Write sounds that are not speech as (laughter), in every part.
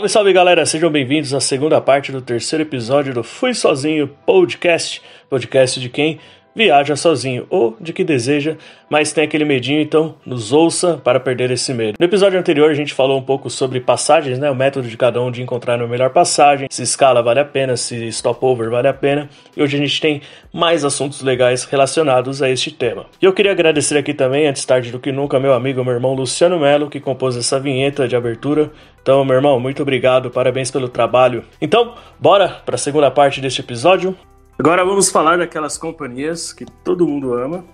Salve, salve galera, sejam bem-vindos à segunda parte do terceiro episódio do Fui Sozinho Podcast. Podcast de quem viaja sozinho ou de que deseja, mas tem aquele medinho, então nos ouça para perder esse medo. No episódio anterior a gente falou um pouco sobre passagens, né, o método de cada um de encontrar a melhor passagem, se escala vale a pena, se stopover vale a pena, e hoje a gente tem mais assuntos legais relacionados a este tema. E eu queria agradecer aqui também, antes tarde do que nunca, meu amigo, meu irmão Luciano Melo, que compôs essa vinheta de abertura. Então, meu irmão, muito obrigado, parabéns pelo trabalho. Então, bora para a segunda parte deste episódio. Agora vamos falar daquelas companhias que todo mundo ama,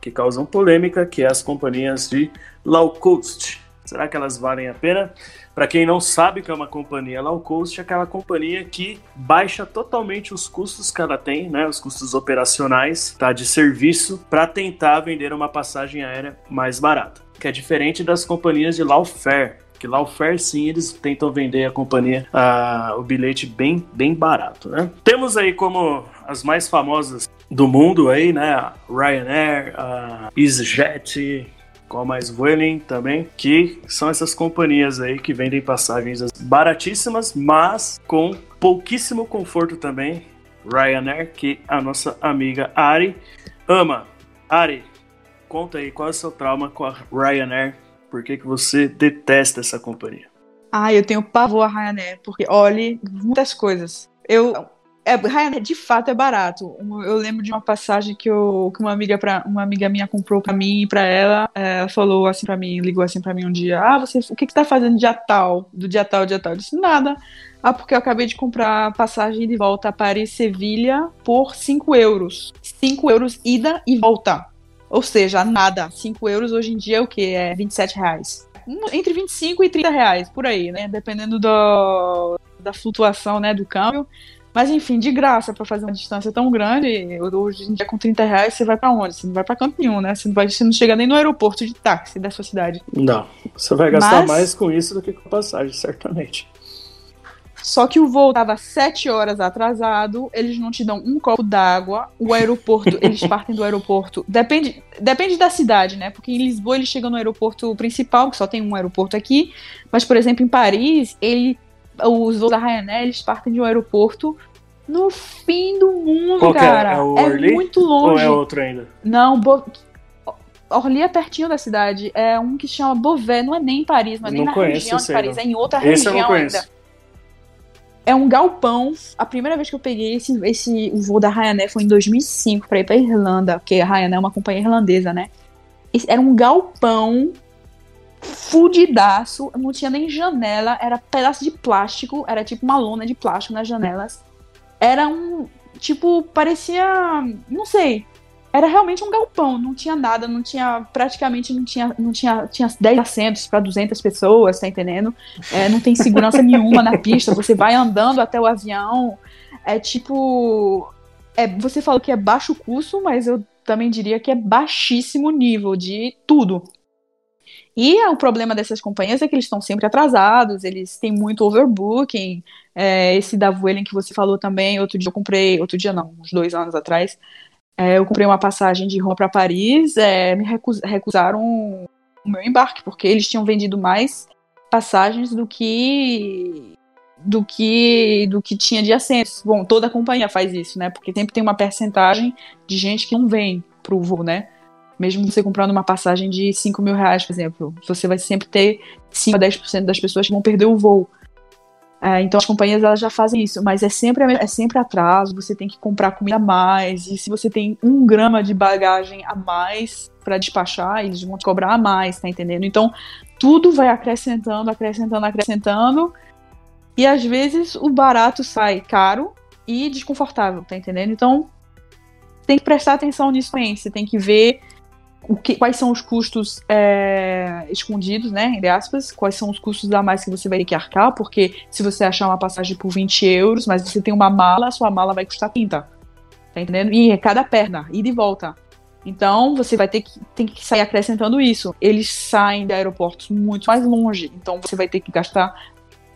que causam polêmica, que é as companhias de low cost. Será que elas valem a pena? Para quem não sabe o que é uma companhia low cost, é aquela companhia que baixa totalmente os custos que ela tem, né, os custos operacionais, tá, de serviço, para tentar vender uma passagem aérea mais barata, que é diferente das companhias de low fare, que lá o Fair sim eles tentam vender a companhia a, o bilhete bem bem barato, né? Temos aí como as mais famosas do mundo aí, né? A Ryanair, a EasyJet, qual mais Vueling também, que são essas companhias aí que vendem passagens baratíssimas, mas com pouquíssimo conforto também. Ryanair, que a nossa amiga Ari ama. Ari, conta aí qual é o seu trauma com a Ryanair por que, que você detesta essa companhia? Ah, eu tenho pavor a Ryanair, porque olhe muitas coisas. Eu é, Ryanair de fato é barato. Eu lembro de uma passagem que, eu, que uma amiga para uma amiga minha comprou para mim e para ela, é, ela falou assim para mim, ligou assim para mim um dia: "Ah, você, o que que tá fazendo dia tal, do dia tal, dia tal?" Eu disse: "Nada." Ah, porque eu acabei de comprar passagem de volta a Paris Sevilha por 5 euros. 5 euros ida e volta. Ou seja, nada. 5 euros hoje em dia é o que? É 27 reais. Entre 25 e 30 reais, por aí, né? Dependendo do, da flutuação né, do câmbio. Mas enfim, de graça para fazer uma distância tão grande, hoje em dia com 30 reais você vai para onde? Você não vai para canto nenhum, né? Você não, vai, você não chega nem no aeroporto de táxi da sua cidade. Não, você vai gastar Mas... mais com isso do que com passagem, certamente. Só que o voo estava sete horas atrasado, eles não te dão um copo d'água, o aeroporto, (laughs) eles partem do aeroporto. Depende, depende da cidade, né? Porque em Lisboa eles chegam no aeroporto principal, que só tem um aeroporto aqui. Mas, por exemplo, em Paris, ele, os voos da Ryanair, eles partem de um aeroporto no fim do mundo, Qual cara. É? É, o é Orly? muito longe. Ou é outro ainda? Não, Bo... Orly é pertinho da cidade. É um que chama Beauvais, não é nem em Paris, não é nem na região de Paris, é em outra esse região ainda é um galpão. A primeira vez que eu peguei esse, esse o voo da Ryanair foi em 2005 para ir para Irlanda, porque a Ryanair é uma companhia irlandesa, né? Era um galpão fudidaço, não tinha nem janela, era pedaço de plástico, era tipo uma lona de plástico nas janelas. Era um, tipo, parecia, não sei, era realmente um galpão, não tinha nada, não tinha, praticamente não tinha, não tinha, tinha 10 assentos para 200 pessoas, tá entendendo? É, não tem segurança (laughs) nenhuma na pista, você vai andando até o avião, é tipo, é, você falou que é baixo custo, mas eu também diria que é baixíssimo nível de tudo. E o problema dessas companhias é que eles estão sempre atrasados, eles têm muito overbooking. É, esse da Vueling que você falou também, outro dia eu comprei, outro dia não, uns dois anos atrás, é, eu comprei uma passagem de Roma para Paris, é, me recus recusaram o meu embarque, porque eles tinham vendido mais passagens do que do que do que tinha de assentos. Bom, toda a companhia faz isso, né? Porque sempre tem uma percentagem de gente que não vem pro voo, né? Mesmo você comprando uma passagem de 5 mil reais, por exemplo, você vai sempre ter 5 a 10% das pessoas que vão perder o voo. É, então as companhias elas já fazem isso, mas é sempre, é sempre atraso, você tem que comprar comida a mais, e se você tem um grama de bagagem a mais para despachar, eles vão te cobrar a mais, tá entendendo? Então tudo vai acrescentando, acrescentando, acrescentando, e às vezes o barato sai caro e desconfortável, tá entendendo? Então tem que prestar atenção nisso também, você tem que ver o que, quais são os custos é, escondidos, né, entre aspas, quais são os custos a mais que você vai ter que arcar, porque se você achar uma passagem por 20 euros, mas você tem uma mala, sua mala vai custar 30, tá entendendo? E é cada perna, ida e volta. Então, você vai ter que, tem que sair acrescentando isso. Eles saem de aeroportos muito mais longe, então você vai ter que gastar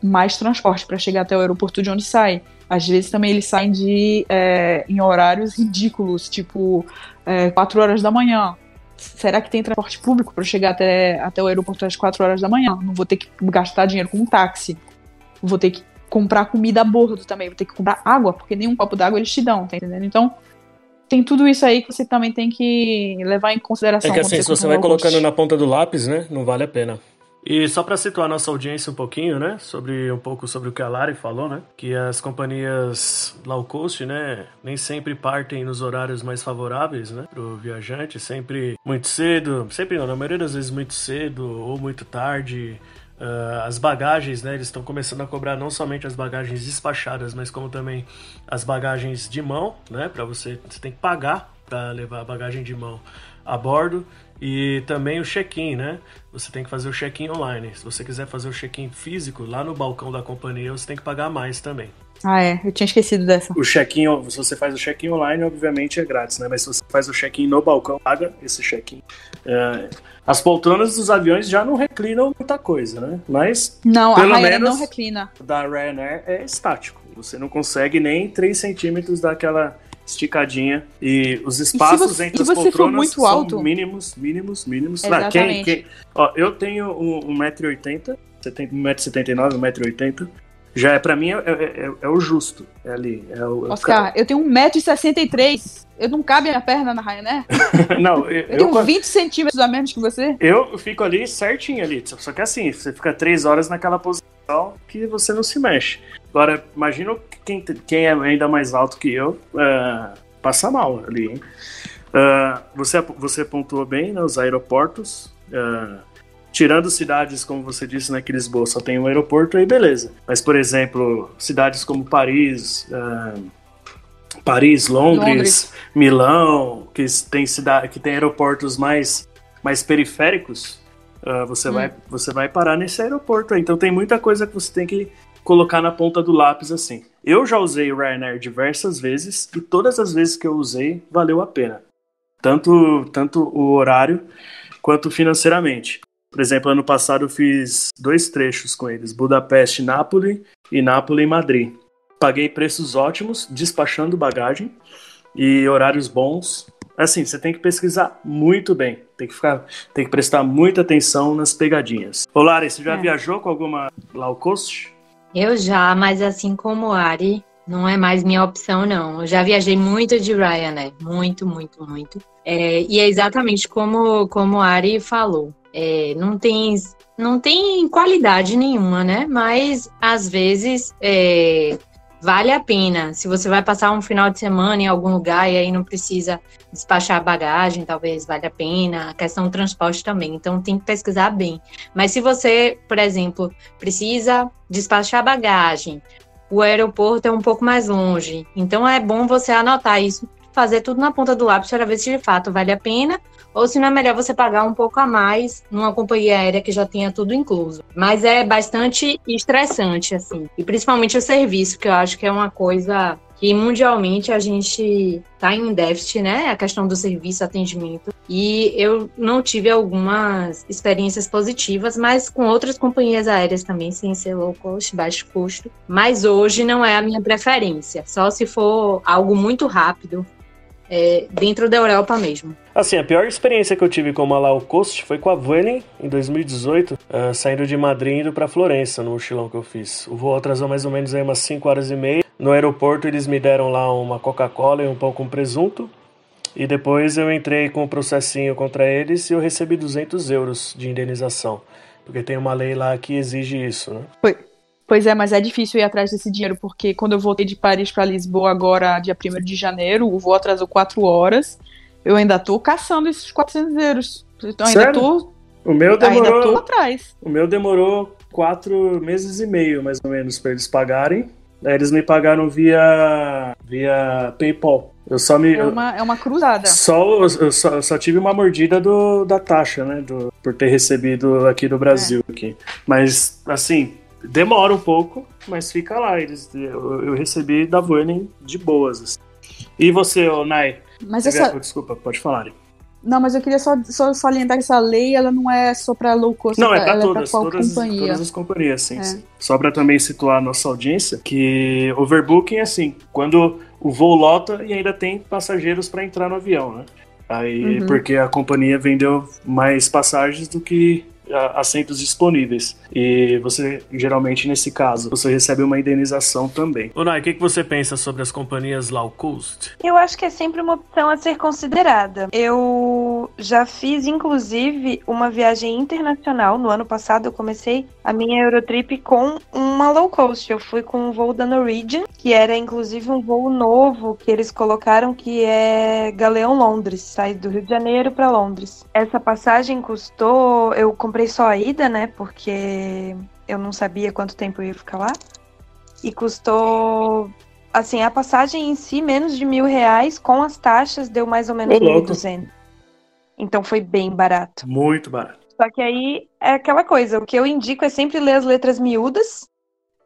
mais transporte para chegar até o aeroporto de onde sai. Às vezes também eles saem de é, em horários ridículos, tipo é, 4 horas da manhã, será que tem transporte público para chegar até, até o aeroporto às 4 horas da manhã? Não vou ter que gastar dinheiro com um táxi. vou ter que comprar comida a bordo também, vou ter que comprar água, porque nenhum copo d'água eles te dão, tá entendendo? Então, tem tudo isso aí que você também tem que levar em consideração. É que assim, se você vai colocando na ponta do lápis, né, não vale a pena. E só para situar nossa audiência um pouquinho, né, sobre um pouco sobre o que a Lari falou, né, que as companhias low cost, né, nem sempre partem nos horários mais favoráveis, né, pro viajante, sempre muito cedo, sempre não, na maioria das vezes muito cedo ou muito tarde. Uh, as bagagens, né, eles estão começando a cobrar não somente as bagagens despachadas, mas como também as bagagens de mão, né, para você, você tem que pagar para levar a bagagem de mão a bordo e também o check-in, né? Você tem que fazer o check-in online. Se você quiser fazer o check-in físico lá no balcão da companhia, você tem que pagar mais também. Ah, é. Eu tinha esquecido dessa. O check-in, se você faz o check-in online, obviamente é grátis, né? Mas se você faz o check-in no balcão, paga esse check-in. É, as poltronas dos aviões já não reclinam muita coisa, né? Mas. Não, pelo a Ryanair não reclina. Da Ryanair é estático. Você não consegue nem 3 centímetros daquela esticadinha e os espaços e você, entre as poltronas são alto? mínimos, mínimos, mínimos. Ah, quem, quem, ó, eu tenho 1,80m, 1,79m, 1,80m. Já é, pra mim, é, é, é, o justo. É ali. É o, Oscar, eu tenho 1,63m. Eu não cabe a minha perna na raia, (laughs) né? não, eu, eu tenho 20 centímetros a menos que você. Eu fico ali certinho ali. Só que assim, você fica 3 horas naquela posição que você não se mexe. Agora, imagina quem, quem é ainda mais alto que eu uh, passa mal ali, hein? Uh, você, você pontuou bem né, os aeroportos. Uh, tirando cidades, como você disse, né, que Lisboa só tem um aeroporto, aí beleza. Mas, por exemplo, cidades como Paris, Paris, Londres, Londres, Milão, que tem, cidade, que tem aeroportos mais, mais periféricos, você, hum. vai, você vai parar nesse aeroporto aí. Então tem muita coisa que você tem que colocar na ponta do lápis assim. Eu já usei o Ryanair diversas vezes e todas as vezes que eu usei valeu a pena. Tanto, tanto o horário quanto financeiramente. Por exemplo, ano passado eu fiz dois trechos com eles: Budapeste, Nápoles e Nápoles, Madrid. Paguei preços ótimos, despachando bagagem e horários bons. Assim, você tem que pesquisar muito bem. Tem que ficar, tem que prestar muita atenção nas pegadinhas. Ô, Lari, você já é. viajou com alguma low cost? Eu já, mas assim como Ari, não é mais minha opção, não. Eu já viajei muito de Ryanair, muito, muito, muito. É, e é exatamente como, como Ari falou. É, não tem não tem qualidade nenhuma, né? Mas às vezes é, vale a pena. Se você vai passar um final de semana em algum lugar e aí não precisa despachar bagagem, talvez valha a pena. A questão do transporte também. Então tem que pesquisar bem. Mas se você, por exemplo, precisa despachar bagagem, o aeroporto é um pouco mais longe. Então é bom você anotar isso, fazer tudo na ponta do lápis para ver se de fato vale a pena ou se não é melhor você pagar um pouco a mais numa companhia aérea que já tenha tudo incluso. Mas é bastante estressante, assim. E principalmente o serviço, que eu acho que é uma coisa que mundialmente a gente está em déficit, né? A questão do serviço, atendimento. E eu não tive algumas experiências positivas, mas com outras companhias aéreas também, sem ser low cost, baixo custo. Mas hoje não é a minha preferência. Só se for algo muito rápido, é, dentro da Europa mesmo. Assim, a pior experiência que eu tive com uma low cost foi com a Vueling em 2018, uh, ah, saindo de Madrid indo para Florença, no mochilão que eu fiz. O voo atrasou mais ou menos aí umas 5 horas e meia. No aeroporto eles me deram lá uma Coca-Cola e um pão com presunto. E depois eu entrei com o um processinho contra eles e eu recebi 200 euros de indenização. Porque tem uma lei lá que exige isso, né? Foi. Pois é, mas é difícil ir atrás desse dinheiro, porque quando eu voltei de Paris para Lisboa agora, dia 1 de janeiro, o voo atrasou 4 horas. Eu ainda tô caçando esses 400 euros. Então ainda tô. O meu demorou. Ainda tô atrás. O meu demorou quatro meses e meio, mais ou menos, para eles pagarem. Daí eles me pagaram via, via PayPal. Eu só me. É uma, é uma cruzada. Só, eu, só, eu só tive uma mordida do, da taxa, né? Do, por ter recebido aqui do Brasil. É. Aqui. Mas, assim, Demora um pouco, mas fica lá. Eles, eu, eu recebi da Vueling de boas. Assim. E você, Nai? Mas essa... Desculpa, pode falar. Não, mas eu queria só, só salientar que essa lei ela não é só para low cost, não, é para todas, é todas, companhia. todas as companhias, sim, é. sim. Só para também situar a nossa audiência, que overbooking é assim, quando o voo lota e ainda tem passageiros para entrar no avião, né? Aí, uhum. porque a companhia vendeu mais passagens do que assentos disponíveis. E você, geralmente, nesse caso, você recebe uma indenização também. Unai, o que, que você pensa sobre as companhias low cost? Eu acho que é sempre uma opção a ser considerada. Eu já fiz, inclusive, uma viagem internacional. No ano passado, eu comecei a minha Eurotrip com uma low cost. Eu fui com um voo da Norwegian, que era, inclusive, um voo novo que eles colocaram, que é Galeão Londres. Sai do Rio de Janeiro para Londres. Essa passagem custou... Eu comprei comprei só a ida, né? Porque eu não sabia quanto tempo eu ia ficar lá. E custou. Assim, a passagem em si, menos de mil reais, com as taxas, deu mais ou menos 1.200. Então foi bem barato. Muito barato. Só que aí é aquela coisa, o que eu indico é sempre ler as letras miúdas,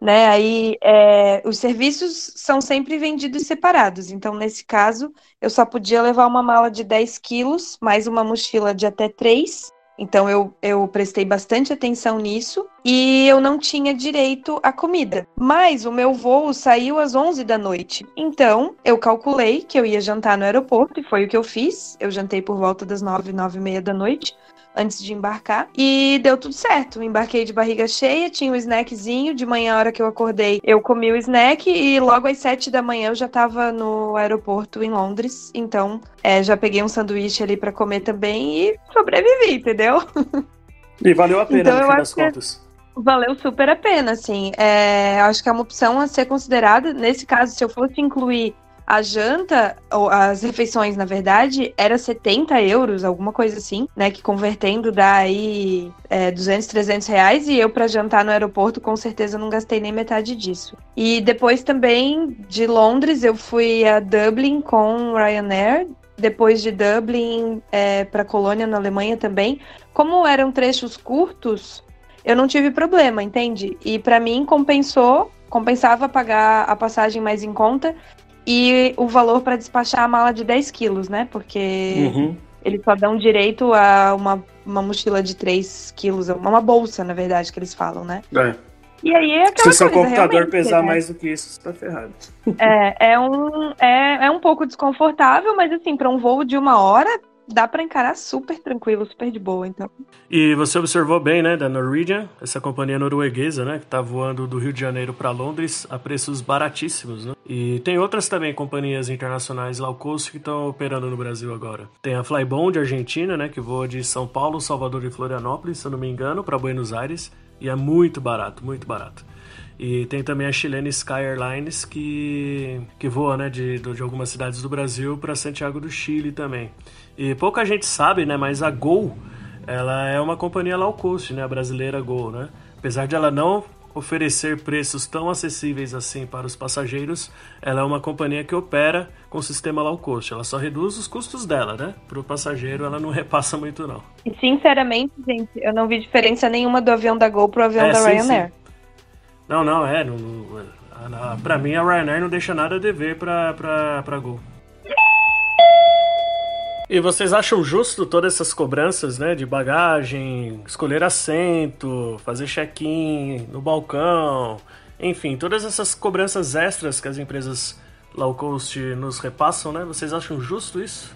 né? Aí é, os serviços são sempre vendidos separados. Então, nesse caso, eu só podia levar uma mala de 10 quilos, mais uma mochila de até 3 então eu, eu prestei bastante atenção nisso e eu não tinha direito à comida. Mas o meu voo saiu às 11 da noite. Então eu calculei que eu ia jantar no aeroporto e foi o que eu fiz. Eu jantei por volta das 9, 9 e meia da noite antes de embarcar. E deu tudo certo. Embarquei de barriga cheia, tinha um snackzinho. De manhã, a hora que eu acordei, eu comi o snack e logo às sete da manhã eu já tava no aeroporto em Londres. Então, é, já peguei um sanduíche ali para comer também e sobrevivi, entendeu? (laughs) E valeu a pena então, no fim das contas. Valeu super a pena, assim. É, acho que é uma opção a ser considerada. Nesse caso, se eu fosse incluir a janta, ou as refeições, na verdade, era 70 euros, alguma coisa assim, né? Que convertendo dá aí é, 200, 300 reais. E eu, para jantar no aeroporto, com certeza não gastei nem metade disso. E depois também de Londres, eu fui a Dublin com Ryanair. Depois de Dublin é, para Colônia, na Alemanha também. Como eram trechos curtos, eu não tive problema, entende? E para mim compensou compensava pagar a passagem mais em conta e o valor para despachar a mala de 10 quilos, né? Porque uhum. eles só dão direito a uma, uma mochila de 3 quilos, uma bolsa, na verdade, que eles falam, né? É. E aí é aquela Se seu computador pesar né? mais do que isso, você tá ferrado. É, é um, é, é um pouco desconfortável, mas assim, para um voo de uma hora, dá para encarar super tranquilo, super de boa, então. E você observou bem, né, da Norwegian, essa companhia norueguesa, né, que tá voando do Rio de Janeiro para Londres a preços baratíssimos, né? E tem outras também companhias internacionais low cost que estão operando no Brasil agora. Tem a Flybond Argentina, né, que voa de São Paulo, Salvador e Florianópolis, se eu não me engano, para Buenos Aires, e é muito barato, muito barato. E tem também a chilena Sky Airlines que, que voa né, de, de algumas cidades do Brasil para Santiago do Chile também. E pouca gente sabe, né, mas a Gol ela é uma companhia low cost, né, a brasileira Gol, né? Apesar de ela não oferecer preços tão acessíveis assim para os passageiros, ela é uma companhia que opera com sistema low cost. Ela só reduz os custos dela, né? Para o passageiro, ela não (laughs) repassa muito, não. E sinceramente, gente, eu não vi diferença nenhuma do avião da Gol para o avião é, da sim, Ryanair. Sim. Não, não, é. Não, não, pra mim, a Ryanair não deixa nada a dever pra, pra, pra Gol. E vocês acham justo todas essas cobranças, né? De bagagem, escolher assento, fazer check-in no balcão, enfim, todas essas cobranças extras que as empresas low cost nos repassam, né? Vocês acham justo isso?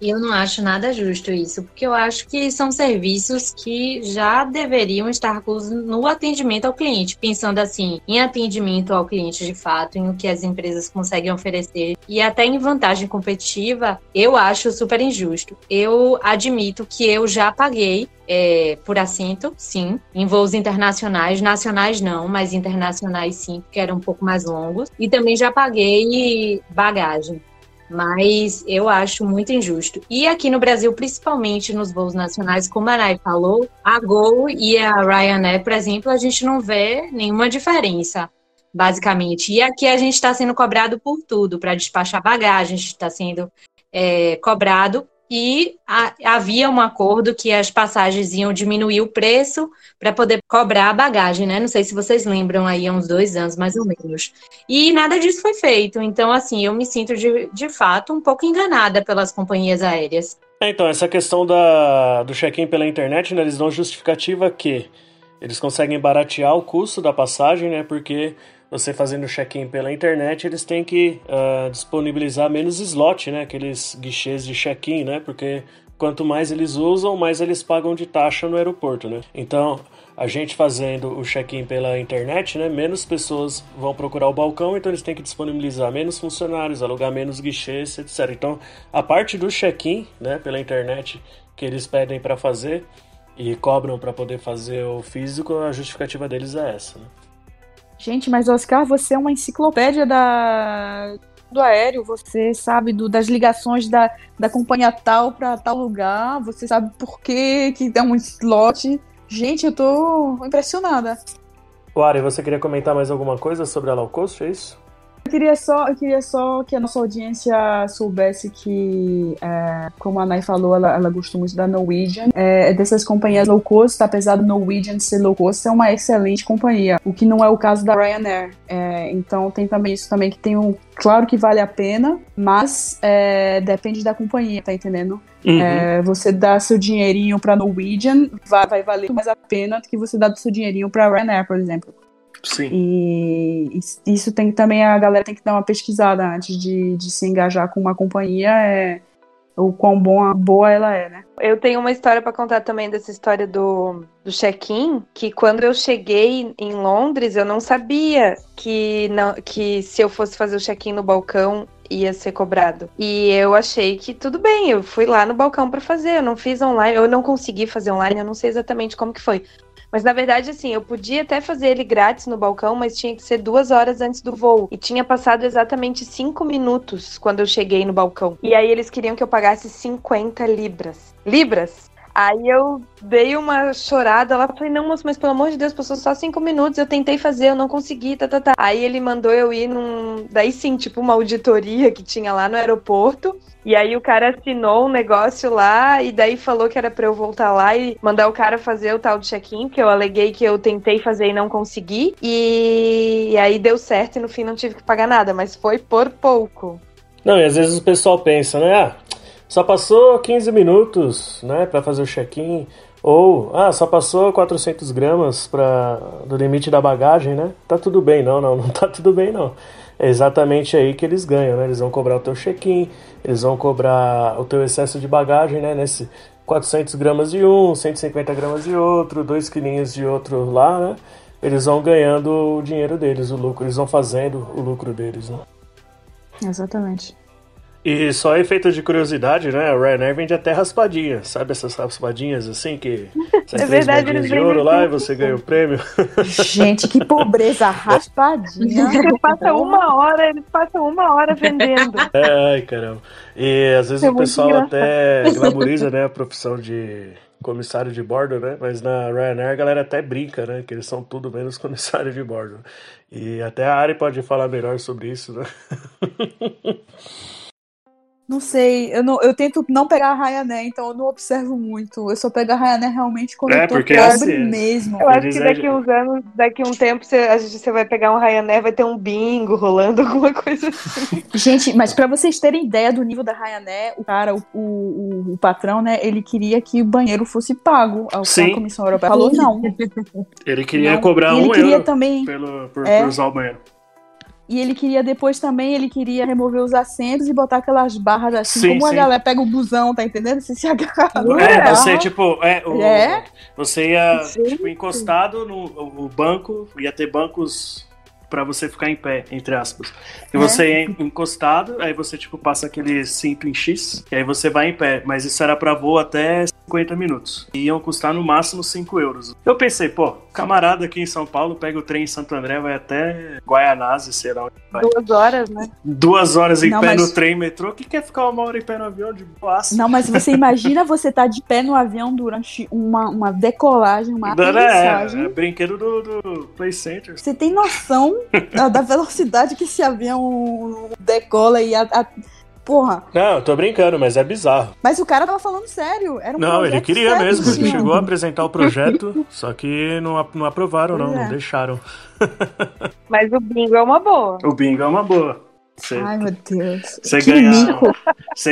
Eu não acho nada justo isso, porque eu acho que são serviços que já deveriam estar no atendimento ao cliente, pensando assim, em atendimento ao cliente de fato, em o que as empresas conseguem oferecer e até em vantagem competitiva, eu acho super injusto. Eu admito que eu já paguei é, por assento, sim, em voos internacionais, nacionais não, mas internacionais sim, porque eram um pouco mais longos, e também já paguei bagagem mas eu acho muito injusto. E aqui no Brasil, principalmente nos voos nacionais, como a Nai falou, a Gol e a Ryanair, por exemplo, a gente não vê nenhuma diferença, basicamente. E aqui a gente está sendo cobrado por tudo, para despachar bagagem, a gente está sendo é, cobrado e a, havia um acordo que as passagens iam diminuir o preço para poder cobrar a bagagem, né? Não sei se vocês lembram aí há uns dois anos, mais ou menos. E nada disso foi feito. Então, assim, eu me sinto de, de fato um pouco enganada pelas companhias aéreas. É, então, essa questão da, do check-in pela internet, né, eles dão justificativa que eles conseguem baratear o custo da passagem, né? Porque você fazendo check-in pela internet, eles têm que uh, disponibilizar menos slot, né? Aqueles guichês de check-in, né? Porque quanto mais eles usam, mais eles pagam de taxa no aeroporto, né? Então, a gente fazendo o check-in pela internet, né, menos pessoas vão procurar o balcão, então eles têm que disponibilizar menos funcionários, alugar menos guichês, etc. Então, a parte do check-in, né, pela internet que eles pedem para fazer e cobram para poder fazer o físico, a justificativa deles é essa. Né? Gente, mas Oscar, você é uma enciclopédia da do aéreo, você sabe do, das ligações da, da companhia tal para tal lugar, você sabe por que que tem um slot Gente, eu tô impressionada. Ari, você queria comentar mais alguma coisa sobre a low cost, é isso? Eu queria só, eu queria só que a nossa audiência soubesse que, é, como a Nai falou, ela, ela gostou muito da Norwegian. É, dessas companhias low cost, apesar do Norwegian ser low cost, é uma excelente companhia. O que não é o caso da Ryanair. É, então tem também isso também que tem um. Claro que vale a pena, mas é, depende da companhia, tá entendendo? Uhum. É, você dá seu dinheirinho para Norwegian vai, vai valer mais a pena do que você dar seu dinheirinho para Ryanair, por exemplo. Sim. E isso tem também a galera tem que dar uma pesquisada antes de, de se engajar com uma companhia, é o quão boa, boa ela é, né? Eu tenho uma história para contar também dessa história do, do check-in, que quando eu cheguei em Londres, eu não sabia que, não, que se eu fosse fazer o check-in no balcão, ia ser cobrado. E eu achei que tudo bem, eu fui lá no balcão para fazer, eu não fiz online, eu não consegui fazer online, eu não sei exatamente como que foi. Mas na verdade, assim, eu podia até fazer ele grátis no balcão, mas tinha que ser duas horas antes do voo. E tinha passado exatamente cinco minutos quando eu cheguei no balcão. E aí eles queriam que eu pagasse 50 libras. Libras? Aí eu dei uma chorada lá, falei, não, moço, mas pelo amor de Deus, passou só cinco minutos, eu tentei fazer, eu não consegui, tá, tá, tá. Aí ele mandou eu ir num. Daí sim, tipo, uma auditoria que tinha lá no aeroporto. E aí o cara assinou um negócio lá e daí falou que era para eu voltar lá e mandar o cara fazer o tal de check-in, que eu aleguei que eu tentei fazer e não consegui. E aí deu certo e no fim não tive que pagar nada, mas foi por pouco. Não, e às vezes o pessoal pensa, né? Ah, só passou 15 minutos, né, para fazer o check-in. Ou, ah, só passou 400 gramas pra, do limite da bagagem, né? Tá tudo bem, não, não, (laughs) não tá tudo bem, não. É exatamente aí que eles ganham, né? Eles vão cobrar o teu check-in, eles vão cobrar o teu excesso de bagagem, né? Nesse 400 gramas de um, 150 gramas de outro, 2 quilinhos de outro lá, né? Eles vão ganhando o dinheiro deles, o lucro, eles vão fazendo o lucro deles, né? Exatamente. E só efeito de curiosidade, né? A Ryanair vende até raspadinha. Sabe essas raspadinhas assim que (laughs) você é verdade, eles de ouro lá e você ganha o prêmio? Gente, que pobreza, raspadinha. (laughs) Você passa uma hora, eles passam uma hora vendendo. (laughs) Ai, caramba. E às vezes é o pessoal engraçado. até glamoriza, né, a profissão de comissário de bordo, né? Mas na Ryanair a galera até brinca, né? Que eles são tudo menos comissário de bordo. E até a Ari pode falar melhor sobre isso, né? Não sei, eu, não, eu tento não pegar a Ryanair, então eu não observo muito. Eu só pego a Ryanair realmente quando é, eu tô pobre assim, mesmo. Eu acho que daqui uns anos, daqui um tempo, você, a gente, você vai pegar um Ryanair, vai ter um bingo rolando, (laughs) alguma coisa assim. Gente, mas para vocês terem ideia do nível da Ryanair, o cara, o, o, o, patrão, né, ele queria que o banheiro fosse pago. A Sim. Comissão Europeia falou não. Ele queria não. cobrar ele um queria euro também, pelo, por, é, por usar o banheiro. E ele queria depois também, ele queria remover os assentos e botar aquelas barras assim, sim, como sim. a galera pega o busão, tá entendendo? Você se agarra. É, você, tipo, é, o, é? você ia tipo, encostado no o banco, ia ter bancos para você ficar em pé, entre aspas. E é. você é encostado, aí você tipo passa aquele cinto em X, e aí você vai em pé. Mas isso era para voo até 50 minutos. E iam custar no máximo 5 euros. Eu pensei, pô, camarada aqui em São Paulo pega o trem em Santo André, vai até Guaianazes, sei lá onde vai. Duas horas, né? Duas horas em Não, pé mas... no trem, metrô. O que quer ficar uma hora em pé no avião de boaça? Não, mas você imagina você estar tá de pé no avião durante uma, uma decolagem, uma aterrissagem. É, é brinquedo do, do Play Center. Você tem noção da, da velocidade que esse avião decola e a, a Porra. Não, eu tô brincando, mas é bizarro. Mas o cara tava falando sério. Era um não, ele queria sério, mesmo. Ele chegou a apresentar o projeto, só que não, não aprovaram, não, é. não deixaram. (laughs) mas o bingo é uma boa. O bingo é uma boa. Você, Ai, meu Deus. você ganhar,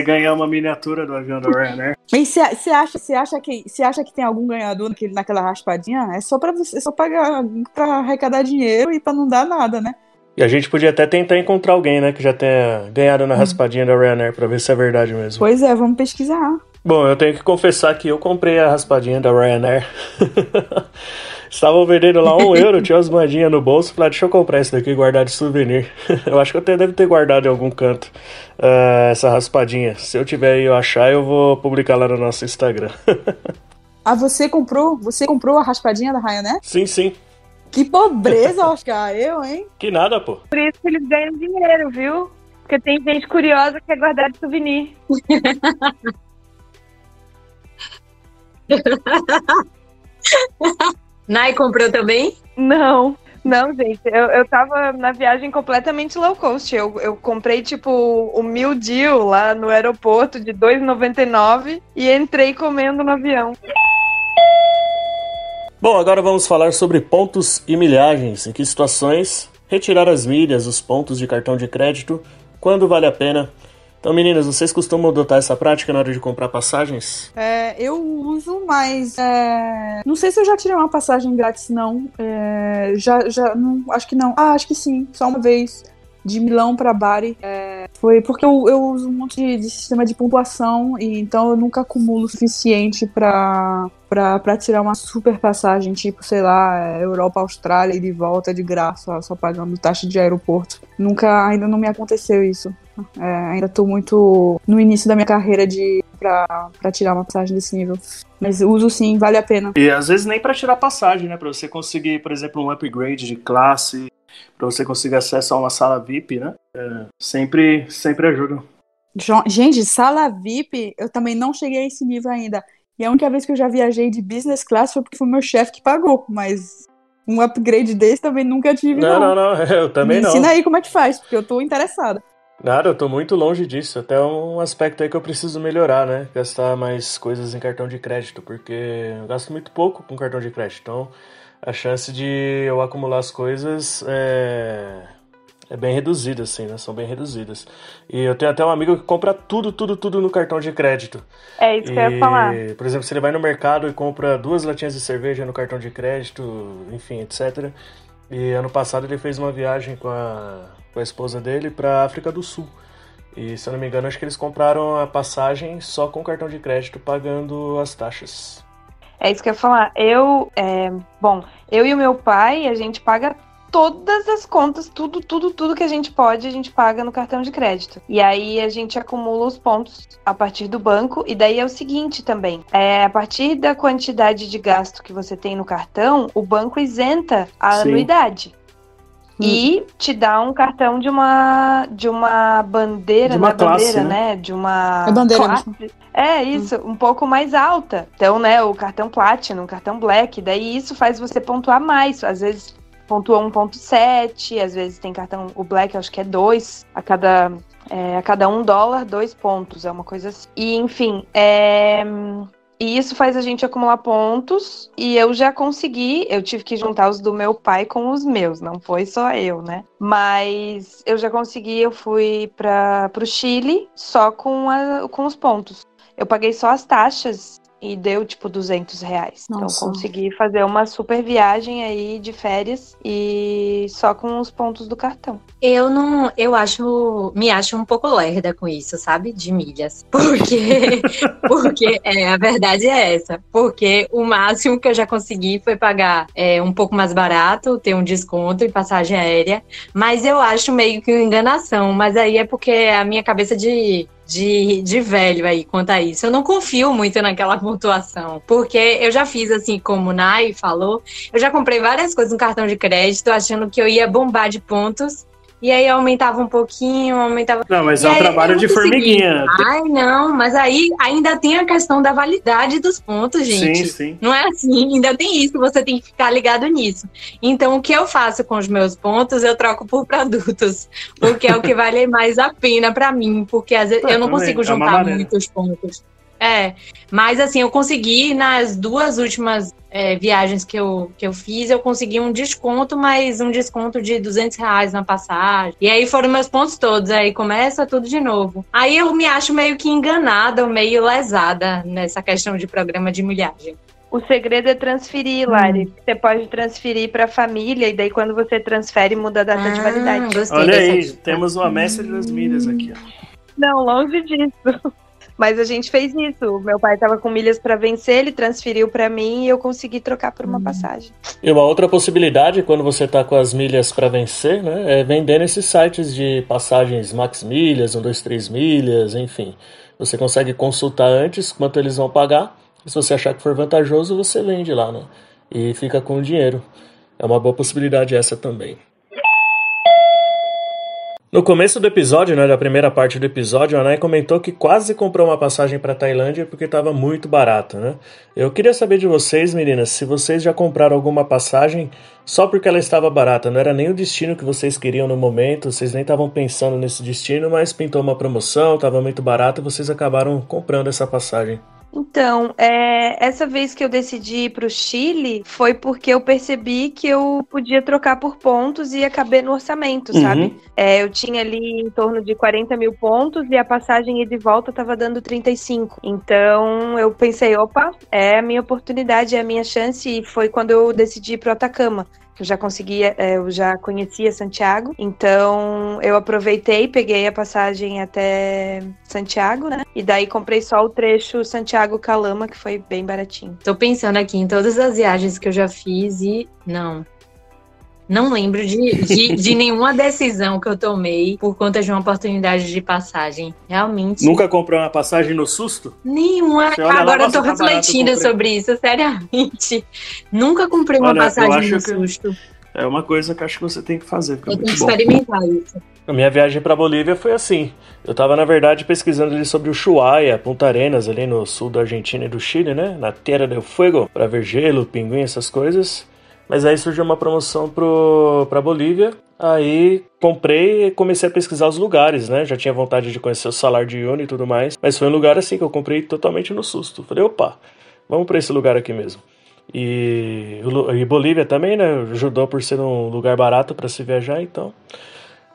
ganhar uma miniatura do avião da Ryanair. Mas você acha, acha, que, acha que tem algum ganhador naquele, naquela raspadinha? É só pra você, é só pagar, pra arrecadar dinheiro e pra não dar nada, né? E a gente podia até tentar encontrar alguém, né, que já tenha ganhado na raspadinha da Ryanair pra ver se é verdade mesmo. Pois é, vamos pesquisar. Bom, eu tenho que confessar que eu comprei a raspadinha da Ryanair. (laughs) Estavam vendendo lá um euro, tinha umas moedinhas no bolso. Falei, ah, deixa eu comprar esse daqui e guardar de souvenir. (laughs) eu acho que eu até devo ter guardado em algum canto uh, essa raspadinha. Se eu tiver aí eu achar, eu vou publicar lá no nosso Instagram. (laughs) ah, você comprou? Você comprou a raspadinha da Ryanair? Sim, sim. Que pobreza, Oscar. Eu, hein? Que nada, pô. Por isso que eles ganham dinheiro, viu? Porque tem gente curiosa que quer guardar de souvenir. (laughs) Nai comprou também? Não. Não, gente, eu, eu tava na viagem completamente low cost. Eu, eu comprei, tipo, o mil deal lá no aeroporto de 2,99 e entrei comendo no avião. Bom, agora vamos falar sobre pontos e milhagens. Em que situações retirar as milhas, os pontos de cartão de crédito, quando vale a pena então, meninas, vocês costumam adotar essa prática na hora de comprar passagens? É, eu uso, mas é... não sei se eu já tirei uma passagem grátis, não. É... Já, já, não, acho que não. Ah, acho que sim, só uma vez. De Milão para Bari. É... Foi porque eu, eu uso um monte de, de, sistema de pontuação e então eu nunca acumulo o suficiente para para tirar uma super passagem, tipo, sei lá, Europa, Austrália e de volta de graça, só pagando taxa de aeroporto. Nunca, ainda não me aconteceu isso. É, ainda tô muito no início da minha carreira de pra tirar uma passagem desse nível. Mas uso sim, vale a pena. E às vezes nem para tirar passagem, né? Pra você conseguir, por exemplo, um upgrade de classe, para você conseguir acesso a uma sala VIP, né? É, sempre, sempre ajuda. Gente, sala VIP, eu também não cheguei a esse nível ainda. E a única vez que eu já viajei de business class foi porque foi meu chefe que pagou, mas um upgrade desse também nunca tive. Não, não, não, não. (laughs) eu também Me não. Ensina aí como é que faz, porque eu tô interessada. Nada, eu tô muito longe disso. Até um aspecto aí que eu preciso melhorar, né? Gastar mais coisas em cartão de crédito, porque eu gasto muito pouco com cartão de crédito. Então, a chance de eu acumular as coisas é, é bem reduzida, assim, né? São bem reduzidas. E eu tenho até um amigo que compra tudo, tudo, tudo no cartão de crédito. É isso e, que eu ia falar. Por exemplo, se ele vai no mercado e compra duas latinhas de cerveja no cartão de crédito, enfim, etc. E ano passado ele fez uma viagem com a com a esposa dele para África do Sul. E se eu não me engano, acho que eles compraram a passagem só com cartão de crédito, pagando as taxas. É isso que eu ia falar. Eu, é, bom, eu e o meu pai, a gente paga todas as contas, tudo, tudo, tudo que a gente pode, a gente paga no cartão de crédito. E aí a gente acumula os pontos a partir do banco. E daí é o seguinte também: é, a partir da quantidade de gasto que você tem no cartão, o banco isenta a Sim. anuidade. E te dá um cartão de uma de uma bandeira, de uma né? classe, bandeira, né? né? De uma é bandeira classe. É isso, hum. um pouco mais alta. Então, né, o cartão Platinum, o cartão Black, daí isso faz você pontuar mais. Às vezes pontua 1.7, às vezes tem cartão, o Black acho que é 2 a cada é, a cada um dólar, dois pontos, é uma coisa assim. E, enfim, é, e isso faz a gente acumular pontos. E eu já consegui, eu tive que juntar os do meu pai com os meus, não foi só eu, né? Mas eu já consegui, eu fui para o Chile só com, a, com os pontos. Eu paguei só as taxas e deu tipo 200 reais. Então, Nossa. Então consegui fazer uma super viagem aí de férias e só com os pontos do cartão. Eu não, eu acho, me acho um pouco lerda com isso, sabe? De milhas. (laughs) Porque, porque é, a verdade é essa. Porque o máximo que eu já consegui foi pagar é, um pouco mais barato, ter um desconto em passagem aérea. Mas eu acho meio que uma enganação. Mas aí é porque a minha cabeça de de, de velho aí quanto a isso. Eu não confio muito naquela pontuação, porque eu já fiz assim, como o Nai falou, eu já comprei várias coisas no cartão de crédito achando que eu ia bombar de pontos e aí aumentava um pouquinho, aumentava. Não, mas é um trabalho de formiguinha. Ai, não, mas aí ainda tem a questão da validade dos pontos, gente. Sim, sim. Não é assim, (laughs) ainda tem isso, você tem que ficar ligado nisso. Então, o que eu faço com os meus pontos, eu troco por produtos, porque é o que vale mais a pena para mim, porque às vezes eu não consigo é juntar é muitos pontos. É, mas assim, eu consegui nas duas últimas é, viagens que eu, que eu fiz, eu consegui um desconto, mas um desconto de 200 reais na passagem. E aí foram meus pontos todos, aí começa tudo de novo. Aí eu me acho meio que enganada ou meio lesada nessa questão de programa de milhagem. O segredo é transferir, Lari. Hum. Você pode transferir para a família e daí quando você transfere muda a data ah, de validade. Olha aí, temos uma mestre das milhas aqui. Ó. Não, longe disso. Mas a gente fez isso. Meu pai estava com milhas para vencer, ele transferiu para mim e eu consegui trocar por uma hum. passagem. E uma outra possibilidade, quando você está com as milhas para vencer, né, é vender nesses sites de passagens Max Milhas, 1, 2, 3 milhas, enfim. Você consegue consultar antes quanto eles vão pagar se você achar que for vantajoso, você vende lá, né? E fica com o dinheiro. É uma boa possibilidade essa também. No começo do episódio, né, da primeira parte do episódio, a Anai comentou que quase comprou uma passagem para Tailândia porque estava muito barato, né? Eu queria saber de vocês, meninas, se vocês já compraram alguma passagem só porque ela estava barata. Não era nem o destino que vocês queriam no momento, vocês nem estavam pensando nesse destino, mas pintou uma promoção, estava muito barato e vocês acabaram comprando essa passagem. Então, é, essa vez que eu decidi ir para o Chile foi porque eu percebi que eu podia trocar por pontos e ia caber no orçamento, uhum. sabe? É, eu tinha ali em torno de 40 mil pontos e a passagem de volta estava dando 35. Então eu pensei, opa, é a minha oportunidade, é a minha chance, e foi quando eu decidi ir para o Atacama eu já conseguia, é, eu já conhecia Santiago, então eu aproveitei, peguei a passagem até Santiago, né? E daí comprei só o trecho Santiago-Calama, que foi bem baratinho. Tô pensando aqui em todas as viagens que eu já fiz e não, não lembro de, de, de, (laughs) nenhuma decisão que eu tomei por conta de uma oportunidade de passagem. Realmente. Nunca comprou uma passagem no susto? Nenhuma. Agora eu tô tá refletindo sobre isso, seriamente. Nunca comprei uma Olha, passagem no susto. É uma coisa que acho que você tem que fazer. Eu tenho que experimentar bom. isso. A minha viagem para Bolívia foi assim. Eu estava na verdade pesquisando ali sobre o Chuaia, Punta Arenas, ali no sul da Argentina e do Chile, né? Na Terra del Fuego, para ver gelo, pinguim, essas coisas. Mas aí surgiu uma promoção pro, pra Bolívia. Aí comprei e comecei a pesquisar os lugares, né? Já tinha vontade de conhecer o Salar de Uyuni e tudo mais. Mas foi um lugar assim que eu comprei totalmente no susto. Falei, opa, vamos para esse lugar aqui mesmo. E, e Bolívia também, né? Ajudou por ser um lugar barato para se viajar, então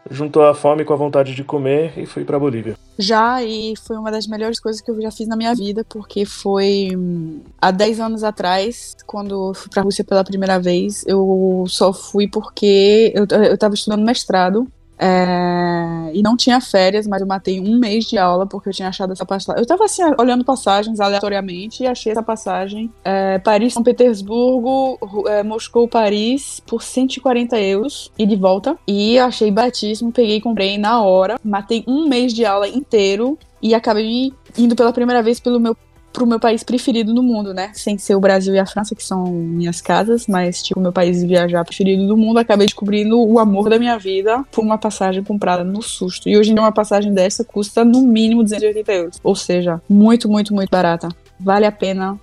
juntou a fome com a vontade de comer e fui para Bolívia. Já, e foi uma das melhores coisas que eu já fiz na minha vida, porque foi hum, há 10 anos atrás, quando fui pra Rússia pela primeira vez, eu só fui porque eu, eu tava estudando mestrado é, e não tinha férias, mas eu matei um mês de aula porque eu tinha achado essa passagem. Eu tava assim, olhando passagens aleatoriamente e achei essa passagem. É, Paris, São Petersburgo, é, Moscou, Paris, por 140 euros e de volta. E achei baratíssimo, peguei e comprei na hora. Matei um mês de aula inteiro e acabei indo pela primeira vez pelo meu pro meu país preferido no mundo, né? Sem ser o Brasil e a França, que são minhas casas, mas, tipo, meu país viajar preferido do mundo, acabei descobrindo o amor da minha vida por uma passagem comprada no susto. E hoje em dia uma passagem dessa custa no mínimo 280 euros. Ou seja, muito, muito, muito barata. Vale a pena.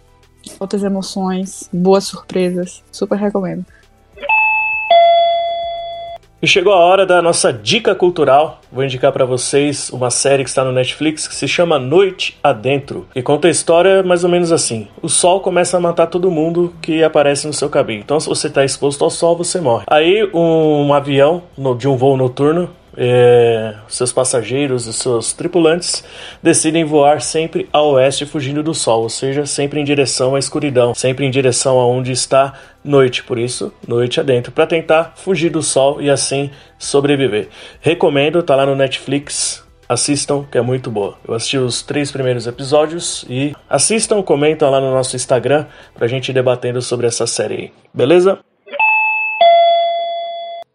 Outras emoções, boas surpresas. Super recomendo. E chegou a hora da nossa dica cultural. Vou indicar para vocês uma série que está no Netflix que se chama Noite Adentro e conta a história mais ou menos assim: o sol começa a matar todo mundo que aparece no seu caminho. Então, se você está exposto ao sol, você morre. Aí, um, avião de um voo noturno é, seus passageiros e seus tripulantes decidem voar sempre a oeste, fugindo do sol, ou seja, sempre em direção à escuridão, sempre em direção aonde está noite, por isso, noite adentro, para tentar fugir do sol e assim sobreviver. Recomendo, tá lá no Netflix. Assistam, que é muito boa. Eu assisti os três primeiros episódios e assistam, comentam lá no nosso Instagram pra gente debatendo sobre essa série aí. Beleza?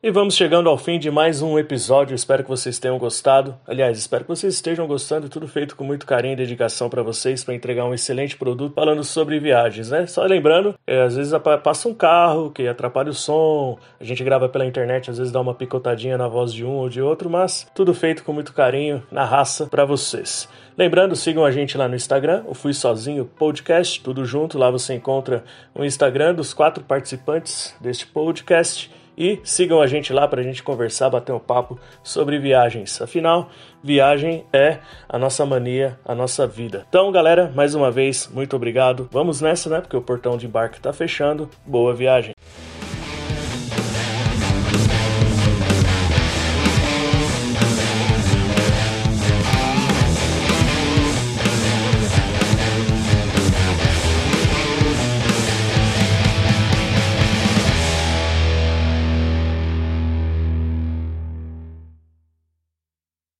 E vamos chegando ao fim de mais um episódio. Espero que vocês tenham gostado. Aliás, espero que vocês estejam gostando. Tudo feito com muito carinho e dedicação para vocês para entregar um excelente produto falando sobre viagens, né? Só lembrando, é, às vezes passa um carro que atrapalha o som. A gente grava pela internet, às vezes dá uma picotadinha na voz de um ou de outro, mas tudo feito com muito carinho, na raça para vocês. Lembrando, sigam a gente lá no Instagram, o Fui Sozinho Podcast, tudo junto. Lá você encontra o Instagram dos quatro participantes deste podcast e sigam a gente lá para a gente conversar, bater um papo sobre viagens. Afinal, viagem é a nossa mania, a nossa vida. Então, galera, mais uma vez, muito obrigado. Vamos nessa, né? Porque o portão de embarque está fechando. Boa viagem.